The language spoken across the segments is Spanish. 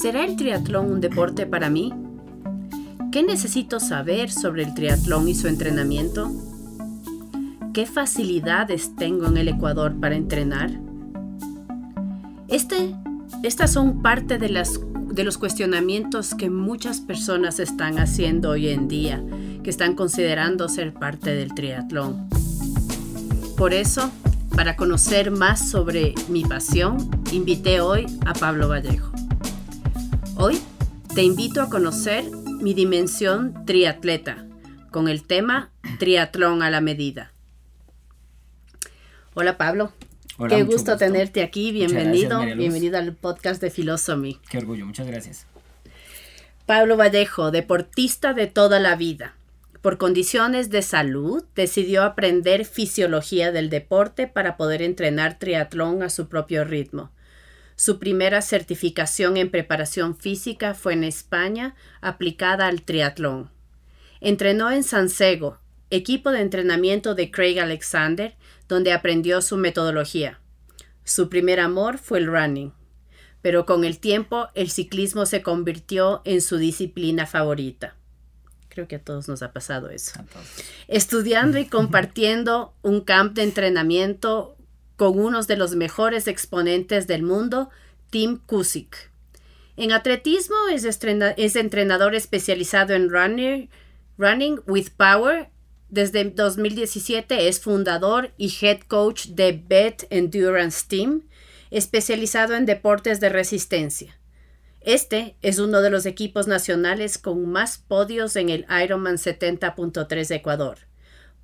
¿Será el triatlón un deporte para mí? ¿Qué necesito saber sobre el triatlón y su entrenamiento? ¿Qué facilidades tengo en el Ecuador para entrenar? Este, estas son parte de, las, de los cuestionamientos que muchas personas están haciendo hoy en día, que están considerando ser parte del triatlón. Por eso, para conocer más sobre mi pasión, invité hoy a Pablo Vallejo. Hoy te invito a conocer mi dimensión triatleta con el tema triatlón a la medida. Hola Pablo. Qué gusto, tenerte aquí. Bienvenido. Bienvenido al podcast de Philosophy. Qué orgullo. Muchas gracias. Pablo Vallejo, deportista de toda la vida. Por condiciones de salud, decidió aprender fisiología del deporte para poder entrenar triatlón a su propio ritmo. Su primera certificación en preparación física fue en España, aplicada al triatlón. Entrenó en Sansego, equipo de entrenamiento de Craig Alexander, donde aprendió su metodología. Su primer amor fue el running, pero con el tiempo el ciclismo se convirtió en su disciplina favorita. Creo que a todos nos ha pasado eso. Estudiando y compartiendo un camp de entrenamiento con uno de los mejores exponentes del mundo, Tim Kusick. En atletismo es, entrenador especializado en running with Power. Desde 2017 es fundador y head coach de Bet Endurance Team, especializado en deportes de resistencia. Este es uno de los equipos nacionales con más podios en el Ironman 70.3 de Ecuador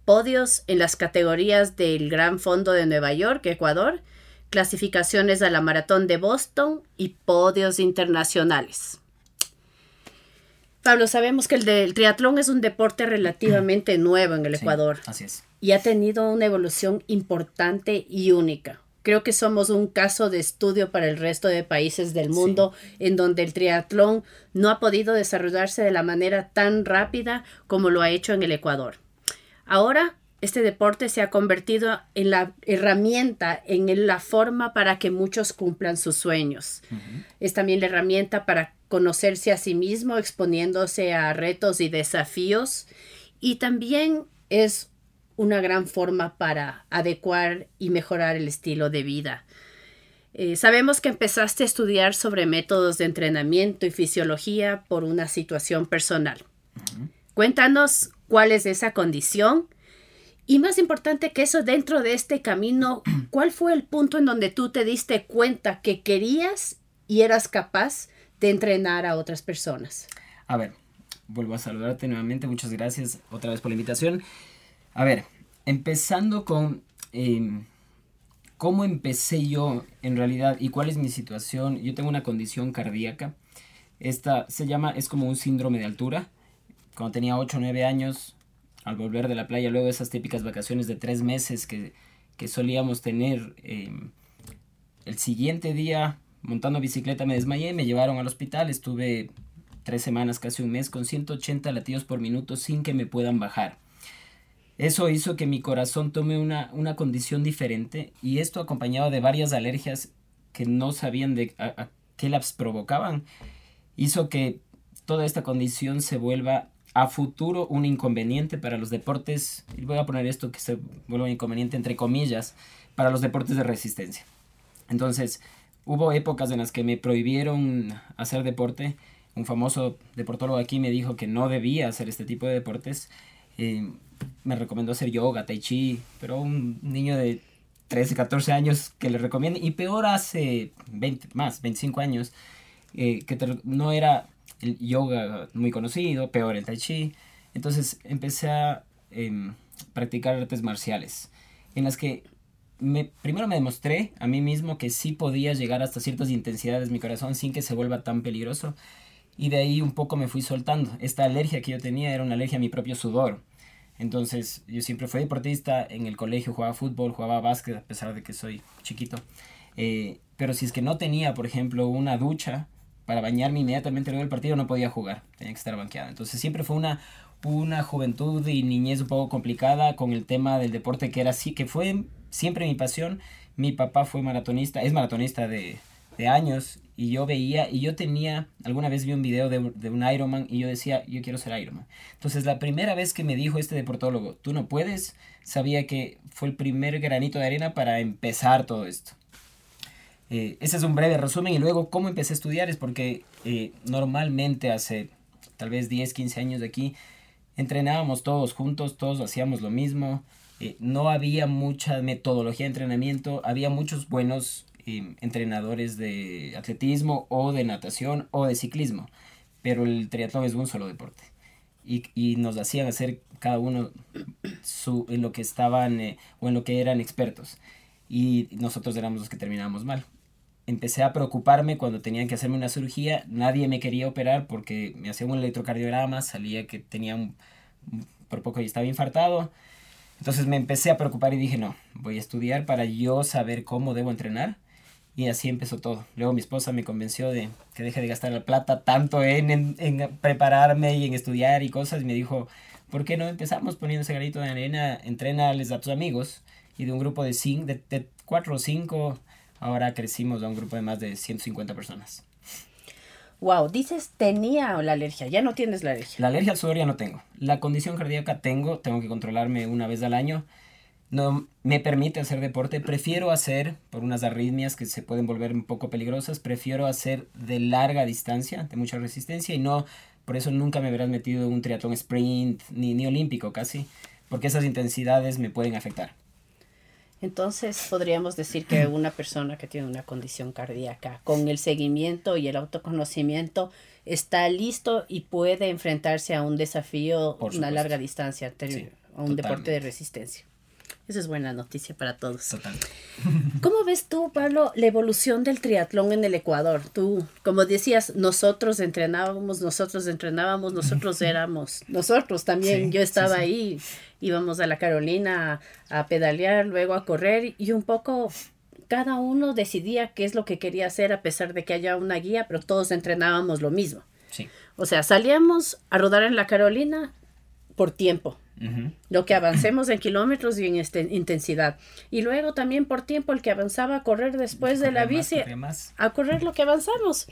podios en las categorías del Gran Fondo de Nueva York, Ecuador, clasificaciones a la Maratón de Boston y podios internacionales. Pablo, sabemos que el del triatlón es un deporte relativamente nuevo en el Ecuador. Así es. Y ha tenido una evolución importante y única. Creo que somos un caso de estudio para el resto de países del mundo en donde el triatlón no ha podido desarrollarse de la manera tan rápida como lo ha hecho en el Ecuador. Ahora, este deporte se ha convertido en la herramienta, en la forma para que muchos cumplan sus sueños. Es también la herramienta para conocerse a sí mismo, exponiéndose a retos y desafíos. Y también es una gran forma para adecuar y mejorar el estilo de vida. Eh, sabemos que empezaste a estudiar sobre métodos de entrenamiento y fisiología por una situación personal. Cuéntanos cuál es esa condición. Y más importante que eso, dentro de este camino, ¿cuál fue el punto en donde tú te diste cuenta que querías y eras capaz de entrenar a otras personas? A ver, vuelvo a saludarte nuevamente. Muchas gracias otra vez por la invitación. A ver, empezando con em, cómo empecé yo en realidad y cuál es mi situación. Yo tengo una condición cardíaca. Esta se llama, es como un síndrome de altura cuando tenía 8 o 9 años, al volver de la playa, luego de esas típicas vacaciones de tres meses que, solíamos tener, em, el siguiente día, montando bicicleta, me desmayé, me llevaron al hospital, estuve tres semanas, casi un mes, con 180 latidos por minuto sin que me puedan bajar. Eso hizo que mi corazón tome una, una condición diferente y esto acompañado de varias alergias que no sabían de a qué las provocaban, hizo que toda esta condición se vuelva a futuro un inconveniente para los deportes, y voy a poner esto que se vuelve inconveniente entre comillas, para los deportes de resistencia. Entonces, hubo épocas en las que me prohibieron hacer deporte. Un famoso deportólogo aquí me dijo que no debía hacer este tipo de deportes. Eh, me recomendó hacer yoga, tai chi, pero un niño de 13, 14 años que le recomiende, y peor hace 20, más, 25 años, eh, que no era el yoga muy conocido, peor el tai chi. Entonces empecé a em, practicar artes marciales, en las que me, primero me demostré a mí mismo que sí podía llegar hasta ciertas intensidades mi corazón sin que se vuelva tan peligroso. Y de ahí un poco me fui soltando. Esta alergia que yo tenía era una alergia a mi propio sudor. Entonces yo siempre fui deportista, en el colegio jugaba fútbol, jugaba básquet, a pesar de que soy chiquito. Eh, pero si es que no tenía, por ejemplo, una ducha, para bañarme inmediatamente luego del partido no podía jugar, tenía que estar banqueado. Entonces siempre fue una, una juventud y niñez un poco complicada con el tema del deporte que era así, que fue siempre mi pasión. Mi papá fue maratonista, es maratonista de, de años y yo veía, y yo tenía, alguna vez vi un video de, de, un Ironman y yo decía, yo quiero ser Ironman. Entonces la primera vez que me dijo este deportólogo, tú no puedes, sabía que fue el primer granito de arena para empezar todo esto. Eh, ese es un breve resumen y luego cómo empecé a estudiar es porque eh, normalmente hace tal vez 10, 15 años de aquí entrenábamos todos juntos, todos hacíamos lo mismo, eh, no había mucha metodología de entrenamiento, había muchos buenos entrenadores de atletismo o de natación o de ciclismo, pero el triatlón es un solo deporte. Y, y nos hacían hacer cada uno su, en lo que estaban eh, o en lo que eran expertos. Y nosotros éramos los que terminábamos mal. Empecé a preocuparme cuando tenían que hacerme una cirugía. Nadie me quería operar porque me hacía un electrocardiograma, salía que tenía un, por poco y estaba infartado. Entonces me empecé a preocupar y dije, no, voy a estudiar para yo saber cómo debo entrenar y así empezó todo. Luego mi esposa me convenció de que deje de gastar la plata tanto en, en, prepararme y en estudiar y cosas. Y me dijo, ¿por qué no empezamos poniendo ese granito de arena? Entrénales a tus amigos. Y de un grupo de, cinco, de cuatro o cinco, ahora crecimos a un grupo de más de 150 personas. Wow, dices tenía la alergia, ya no tienes la alergia. La alergia al sudor ya no tengo. La condición cardíaca tengo, tengo que controlarme una vez al año no me permite hacer deporte, prefiero hacer, por unas arritmias que se pueden volver un poco peligrosas, prefiero hacer de larga distancia, de mucha resistencia y no, por eso nunca me verás metido en un triatlón sprint ni, ni olímpico casi, porque esas intensidades me pueden afectar. Entonces podríamos decir que una persona que tiene una condición cardíaca con el seguimiento y el autoconocimiento está listo y puede enfrentarse a un desafío, una larga distancia, a un deporte de resistencia. Esa es buena noticia para todos. Total. ¿Cómo ves tú, Pablo, la evolución del triatlón en el Ecuador? Tú, como decías, nosotros entrenábamos, nosotros entrenábamos, nosotros éramos, nosotros también, yo estaba ahí, íbamos a la Carolina a, pedalear, luego a correr y un poco cada uno decidía qué es lo que quería hacer a pesar de que haya una guía, pero todos entrenábamos lo mismo. Sí. O sea, salíamos a rodar en la Carolina por tiempo lo que avancemos en kilómetros y en este, intensidad. Y luego también por tiempo el que avanzaba a correr después de la bici, a correr lo que avanzamos.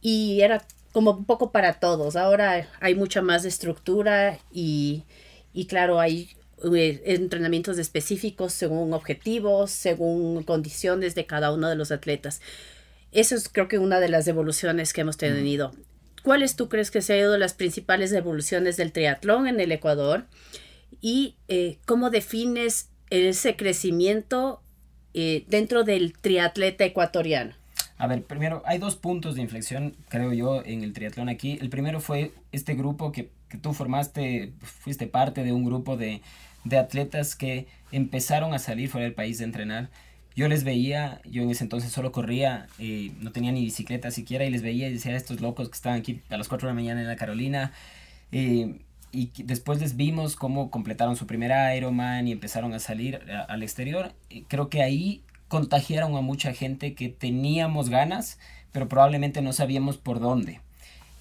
Y era como un poco para todos. Ahora hay mucha más estructura y, y claro, hay eh, entrenamientos específicos según objetivos, según condiciones de cada uno de los atletas. Eso es creo que una de las evoluciones que hemos tenido. ¿Cuáles tú crees que se han sido las principales evoluciones del triatlón en el Ecuador? ¿Y eh, cómo defines ese crecimiento eh, dentro del triatleta ecuatoriano? A ver, primero, hay dos puntos de inflexión, creo yo, en el triatlón aquí. El primero fue este grupo que, que tú formaste, fuiste parte de un grupo de, de atletas que empezaron a salir fuera del país de entrenar yo les veía, yo en ese entonces solo corría, eh, no tenía ni bicicleta siquiera, y les veía y decía, estos locos que están aquí a las 4 de la mañana en la Carolina. Eh, y después les vimos cómo completaron su primer Ironman y empezaron a salir al exterior. creo que ahí contagiaron a mucha gente que teníamos ganas, pero probablemente no sabíamos por dónde.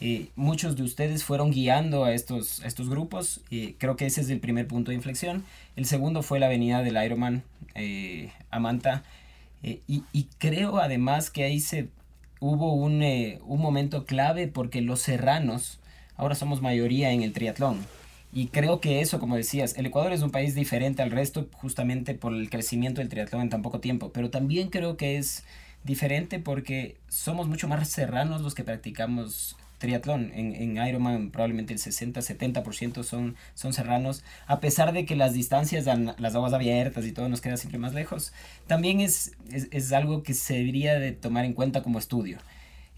Eh, muchos de ustedes fueron guiando a estos, estos grupos. y creo que ese es el primer punto de inflexión. El segundo fue la avenida del Ironman eh, a Manta. Eh, y, creo además que ahí se hubo un, un momento clave porque los serranos ahora somos mayoría en el triatlón. Y creo que eso, como decías, el Ecuador es un país diferente al resto justamente por el crecimiento del triatlón en tan poco tiempo. Pero también creo que es diferente porque somos mucho más serranos los que practicamos triatlón. En, en Ironman probablemente el 60-70% son, son serranos, a pesar de que las distancias, las aguas abiertas y todo nos queda siempre más lejos. También es, es, algo que se debería de tomar en cuenta como estudio.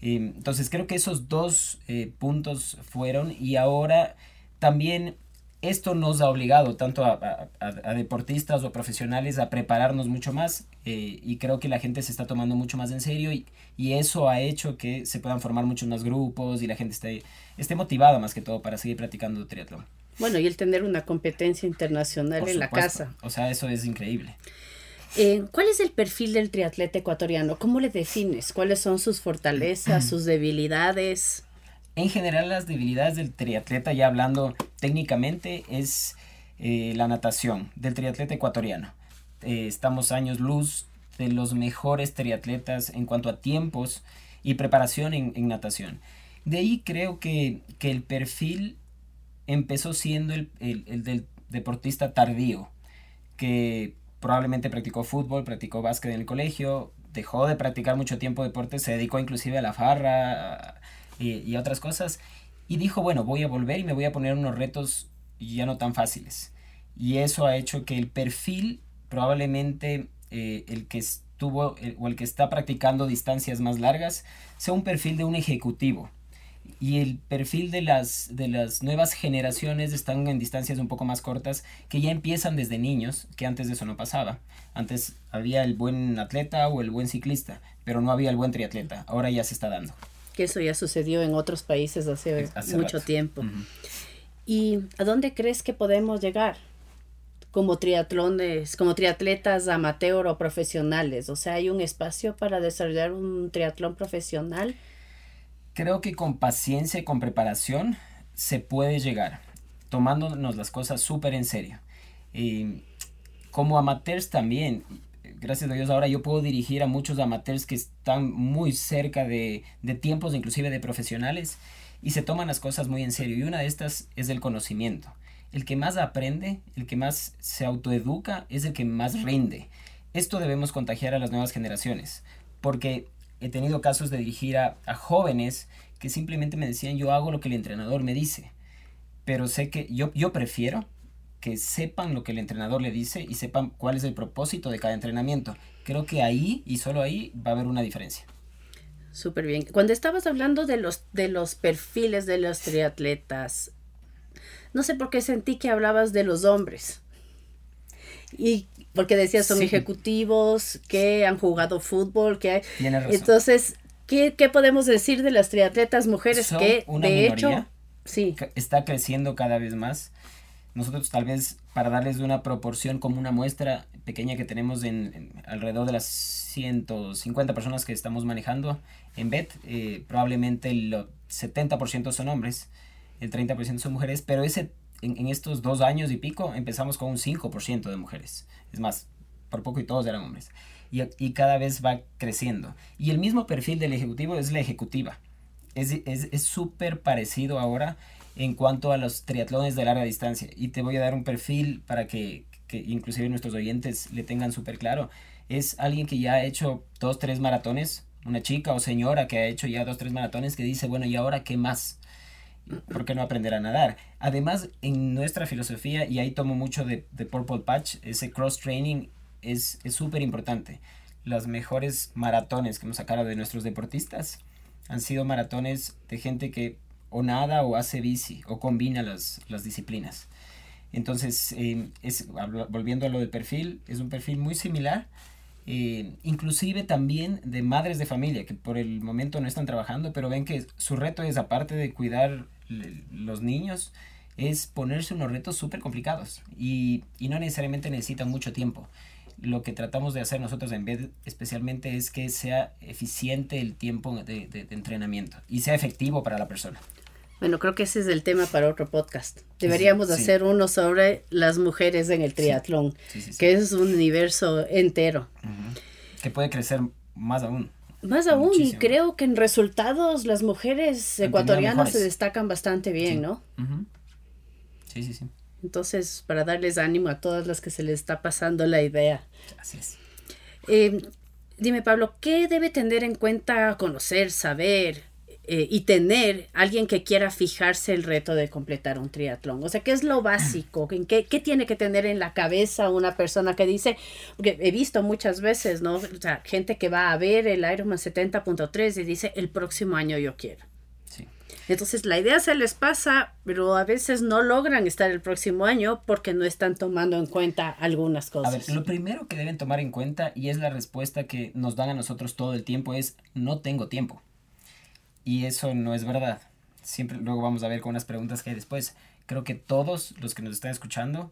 Eh, entonces creo que esos dos eh, puntos fueron y ahora también esto nos ha obligado tanto a, deportistas o profesionales a prepararnos mucho más eh, y creo que la gente se está tomando mucho más en serio y, y, eso ha hecho que se puedan formar muchos más grupos y la gente esté, esté motivada más que todo para seguir practicando triatlón. Bueno, y el tener una competencia internacional en la casa. O sea, eso es increíble. Eh, ¿Cuál es el perfil del triatleta ecuatoriano? ¿Cómo le defines? ¿Cuáles son sus fortalezas, sus debilidades? En general, las debilidades del triatleta, ya hablando técnicamente, es eh, la natación del triatleta ecuatoriano. Eh, estamos años luz de los mejores triatletas en cuanto a tiempos y preparación en, natación. De ahí creo que, el perfil empezó siendo el, el del deportista tardío, que probablemente practicó fútbol, practicó básquet en el colegio, dejó de practicar mucho tiempo deporte, se dedicó inclusive a la farra y, y, otras cosas, y dijo, bueno, voy a volver y me voy a poner unos retos ya no tan fáciles. Y eso ha hecho que el perfil, probablemente eh, el que estuvo o el que está practicando distancias más largas, sea un perfil de un ejecutivo y el perfil de las, de las nuevas generaciones están en distancias un poco más cortas que ya empiezan desde niños, que antes de eso no pasaba. Antes había el buen atleta o el buen ciclista, pero no había el buen triatleta. Ahora ya se está dando. Que eso ya sucedió en otros países hace, mucho tiempo. ¿Y a dónde crees que podemos llegar? como triatlones, como triatletas amateur o profesionales. O sea, hay un espacio para desarrollar un triatlón profesional creo que con paciencia y con preparación se puede llegar, tomándonos las cosas súper en serio. como amateurs también, gracias a Dios ahora yo puedo dirigir a muchos amateurs que están muy cerca de, de tiempos inclusive de profesionales y se toman las cosas muy en serio. Y una de estas es el conocimiento. El que más aprende, el que más se autoeduca, es el que más rinde. Esto debemos contagiar a las nuevas generaciones, porque he tenido casos de dirigir a, jóvenes que simplemente me decían yo hago lo que el entrenador me dice. Pero sé que yo, yo prefiero que sepan lo que el entrenador le dice y sepan cuál es el propósito de cada entrenamiento. Creo que ahí y solo ahí va a haber una diferencia. Súper bien. Cuando estabas hablando de los, de los perfiles de los triatletas, no sé por qué sentí que hablabas de los hombres. Y porque decías son ejecutivos que han jugado fútbol, que hay... Entonces, ¿qué, podemos decir de las triatletas mujeres que de hecho sí. está creciendo cada vez más? Nosotros tal vez para darles una proporción como una muestra pequeña que tenemos en, alrededor de las 150 personas que estamos manejando en BET, eh, probablemente el 70% son hombres, el 30% son mujeres, pero ese en, estos dos años y pico empezamos con un 5% de mujeres. Es más, por poco y todos eran hombres. Y, y cada vez va creciendo. Y el mismo perfil del ejecutivo es la ejecutiva. Es súper es, parecido ahora en cuanto a los triatlones de larga distancia. Y te voy a dar un perfil para que, que inclusive nuestros oyentes le tengan súper claro. Es alguien que ya ha hecho dos, tres maratones, una chica o señora que ha hecho ya dos, tres maratones que dice, bueno, ¿y ahora qué más? ¿por qué no aprender a nadar? Además, en nuestra filosofía, y ahí tomo mucho de, de Purple Patch, ese cross-training es súper importante. Las mejores maratones que hemos sacado de nuestros deportistas han sido maratones de gente que o nada o hace bici o combina las, las disciplinas. Entonces, eh, es, volviendo a lo del perfil, es un perfil muy similar, eh, inclusive también de madres de familia que por el momento no están trabajando, pero ven que su reto es, aparte de cuidar los niños, es ponerse unos retos súper complicados y, y, no necesariamente necesitan mucho tiempo. Lo que tratamos de hacer nosotros en vez especialmente es que sea eficiente el tiempo de, de, entrenamiento y sea efectivo para la persona. Bueno, creo que ese es el tema para otro podcast. Deberíamos hacer uno sobre las mujeres en el triatlón, que es un universo entero. Que puede crecer más aún. Más aún, y creo que en resultados las mujeres ecuatorianas se destacan bastante bien, ¿no? Sí, sí, sí. Entonces, para darles ánimo a todas las que se les está pasando la idea. Así es. Eh, dime, Pablo, ¿qué debe tener en cuenta conocer, saber, eh, y tener alguien que quiera fijarse el reto de completar un triatlón. O sea, ¿qué es lo básico? ¿En qué, qué, tiene que tener en la cabeza una persona que dice, porque he visto muchas veces, ¿no? O sea, gente que va a ver el Ironman 70.3 y dice, el próximo año yo quiero. Sí. Entonces la idea se les pasa, pero a veces no logran estar el próximo año porque no están tomando en cuenta algunas cosas. A ver, lo primero que deben tomar en cuenta, y es la respuesta que nos dan a nosotros todo el tiempo, es no tengo tiempo. Y eso no es verdad. Siempre luego vamos a ver con unas preguntas que hay después. Creo que todos los que nos están escuchando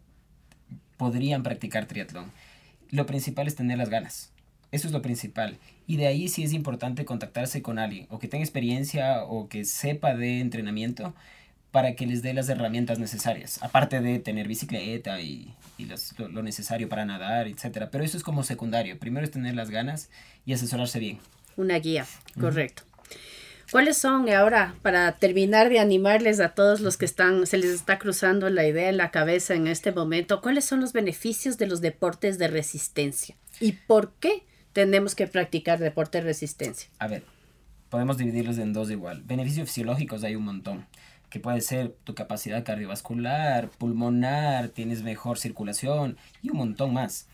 podrían practicar triatlón. Lo principal es tener las ganas. Eso es lo principal. Y de ahí sí es importante contactarse con alguien, o que tenga experiencia o que sepa de entrenamiento, para que les dé las herramientas necesarias, aparte de tener bicicleta y, y lo, lo, necesario para nadar, etc. Pero eso es como secundario. Primero es tener las ganas y asesorarse bien. Una guía, correcto. ¿Cuáles son ahora, para terminar de animarles a todos los que están, se les está cruzando la idea en la cabeza en este momento, cuáles son los beneficios de los deportes de resistencia? ¿Y por qué tenemos que practicar deporte de resistencia? A ver, podemos dividirlos en dos igual. Beneficios fisiológicos hay un montón, que puede ser tu capacidad cardiovascular, pulmonar, tienes mejor circulación y un montón más.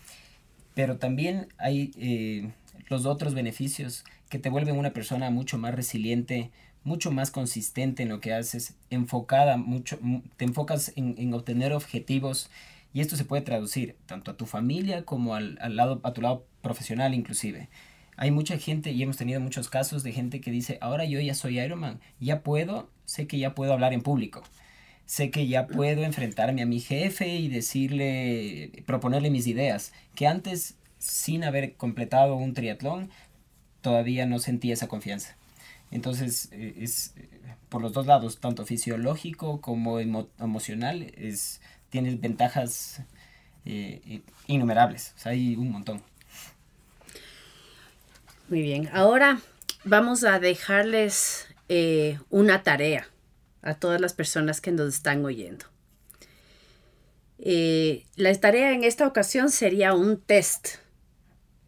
Pero también hay eh, los otros beneficios que te vuelven una persona mucho más resiliente, mucho más consistente en lo que haces, enfocada, mucho, te enfocas en, en obtener objetivos y esto se puede traducir tanto a tu familia como al, al, lado, a tu lado profesional inclusive. Hay mucha gente y hemos tenido muchos casos de gente que dice, ahora yo ya soy Ironman, ya puedo, sé que ya puedo hablar en público, sé que ya puedo enfrentarme a mi jefe y decirle, proponerle mis ideas, que antes sin haber completado un triatlón todavía no sentía esa confianza. Entonces, eh, es eh, por los dos lados, tanto fisiológico como emocional, es, tienes ventajas eh, innumerables. Hay un montón. Muy bien. Ahora vamos a dejarles una tarea a todas las personas que nos están oyendo. la tarea en esta ocasión sería un test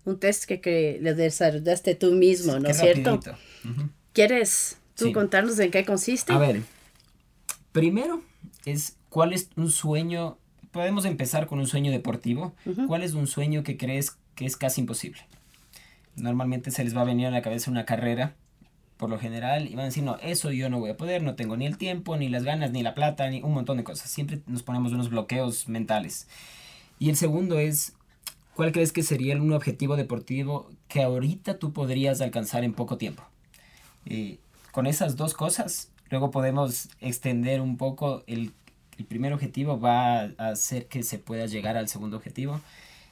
un test que, que le desarrollaste tú mismo, ¿no es cierto? ¿Quieres tú contarnos en qué consiste? A ver, primero es cuál es un sueño, podemos empezar con un sueño deportivo, ¿cuál es un sueño que crees que es casi imposible? Normalmente se les va a venir a la cabeza una carrera, por lo general, y van a decir, no, eso yo no voy a poder, no tengo ni el tiempo, ni las ganas, ni la plata, ni un montón de cosas. Siempre nos ponemos unos bloqueos mentales. Y el segundo es, ¿Cuál crees que sería un objetivo deportivo que ahorita tú podrías alcanzar en poco tiempo? Y con esas dos cosas, luego podemos extender un poco el, el primer objetivo, va a hacer que se pueda llegar al segundo objetivo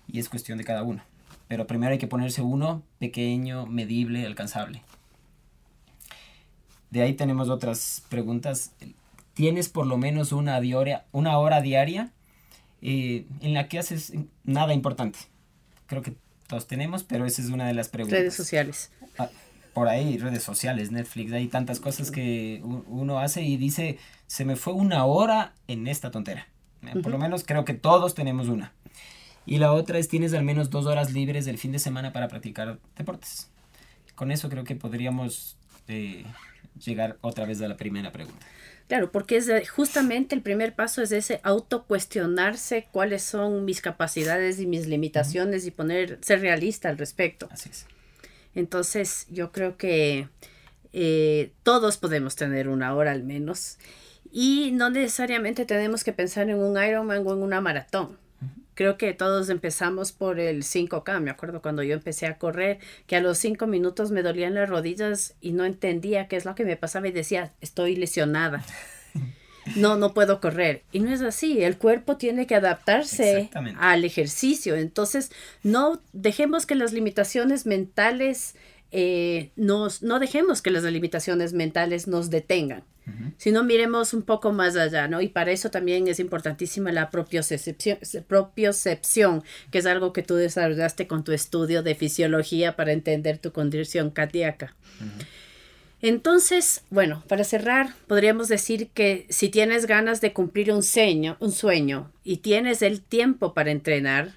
y es cuestión de cada uno. Pero primero hay que ponerse uno pequeño, medible, alcanzable. De ahí tenemos otras preguntas. ¿Tienes por lo menos una, diaria, una hora diaria eh, en la que haces nada importante? Creo que todos tenemos, pero esa es una de las preguntas. Redes sociales. Ah, por ahí, redes sociales, Netflix, hay tantas cosas que uno hace y dice, se me fue una hora en esta tontera. Eh, por lo menos creo que todos tenemos una. Y la otra es, tienes al menos dos horas libres del fin de semana para practicar deportes. Con eso creo que podríamos eh, llegar otra vez a la primera pregunta. Claro, porque es justamente el primer paso es ese autocuestionarse cuáles son mis capacidades y mis limitaciones y poner, ser realista al respecto. Así es. Entonces, yo creo que eh, todos podemos tener una hora al menos y no necesariamente tenemos que pensar en un Ironman o en una maratón creo que todos empezamos por el 5K. Me acuerdo cuando yo empecé a correr, que a los 5 minutos me dolían las rodillas y no entendía qué es lo que me pasaba y decía, estoy lesionada. No, no puedo correr. Y no es así. El cuerpo tiene que adaptarse al ejercicio. Entonces, no dejemos que las limitaciones mentales eh, nos, no dejemos que las limitaciones mentales nos detengan, sino miremos un poco más allá, ¿no? Y para eso también es importantísima la propiocepción, propiocepción, que es algo que tú desarrollaste con tu estudio de fisiología para entender tu condición cardíaca. Entonces, bueno, para cerrar, podríamos decir que si tienes ganas de cumplir un sueño, un sueño y tienes el tiempo para entrenar,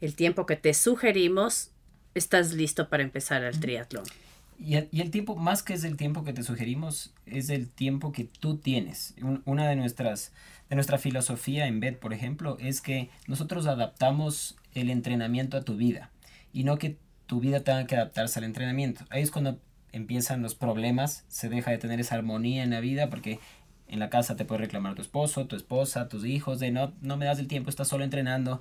el tiempo que te sugerimos, estás listo para empezar el triatlón. Y el, tiempo, más que es el tiempo que te sugerimos, es el tiempo que tú tienes. una de nuestras, de nuestra filosofía en BED, por ejemplo, es que nosotros adaptamos el entrenamiento a tu vida y no que tu vida tenga que adaptarse al entrenamiento. Ahí es cuando empiezan los problemas, se deja de tener esa armonía en la vida porque en la casa te puede reclamar tu esposo, tu esposa, tus hijos, de no, no me das el tiempo, estás solo entrenando.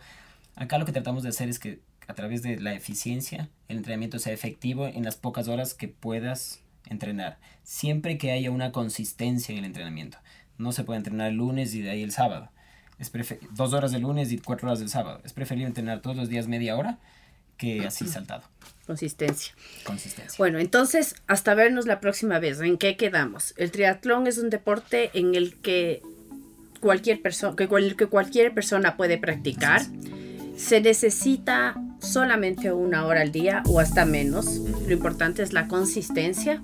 Acá lo que tratamos de hacer es que a través de la eficiencia, el entrenamiento sea efectivo en las pocas horas que puedas entrenar. Siempre que haya una consistencia en el entrenamiento. No se puede entrenar el lunes y de ahí el sábado. Es dos horas del lunes y cuatro horas del sábado. Es preferible entrenar todos los días media hora que así saltado. Consistencia. Consistencia. Bueno, entonces, hasta vernos la próxima vez. ¿En qué quedamos? El triatlón es un deporte en el que cualquier persona, que, que cualquier persona puede practicar. Se necesita solamente una hora al día o hasta menos. Lo importante es la consistencia.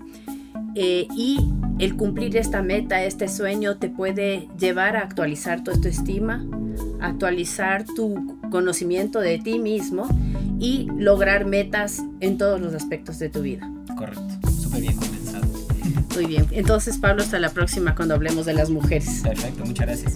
Eh, y el cumplir esta meta, este sueño, te puede llevar a actualizar tu autoestima, actualizar tu conocimiento de ti mismo y lograr metas en todos los aspectos de tu vida. Correcto, súper bien condensado. Muy bien, entonces Pablo, hasta la próxima cuando hablemos de las mujeres. Perfecto, muchas gracias.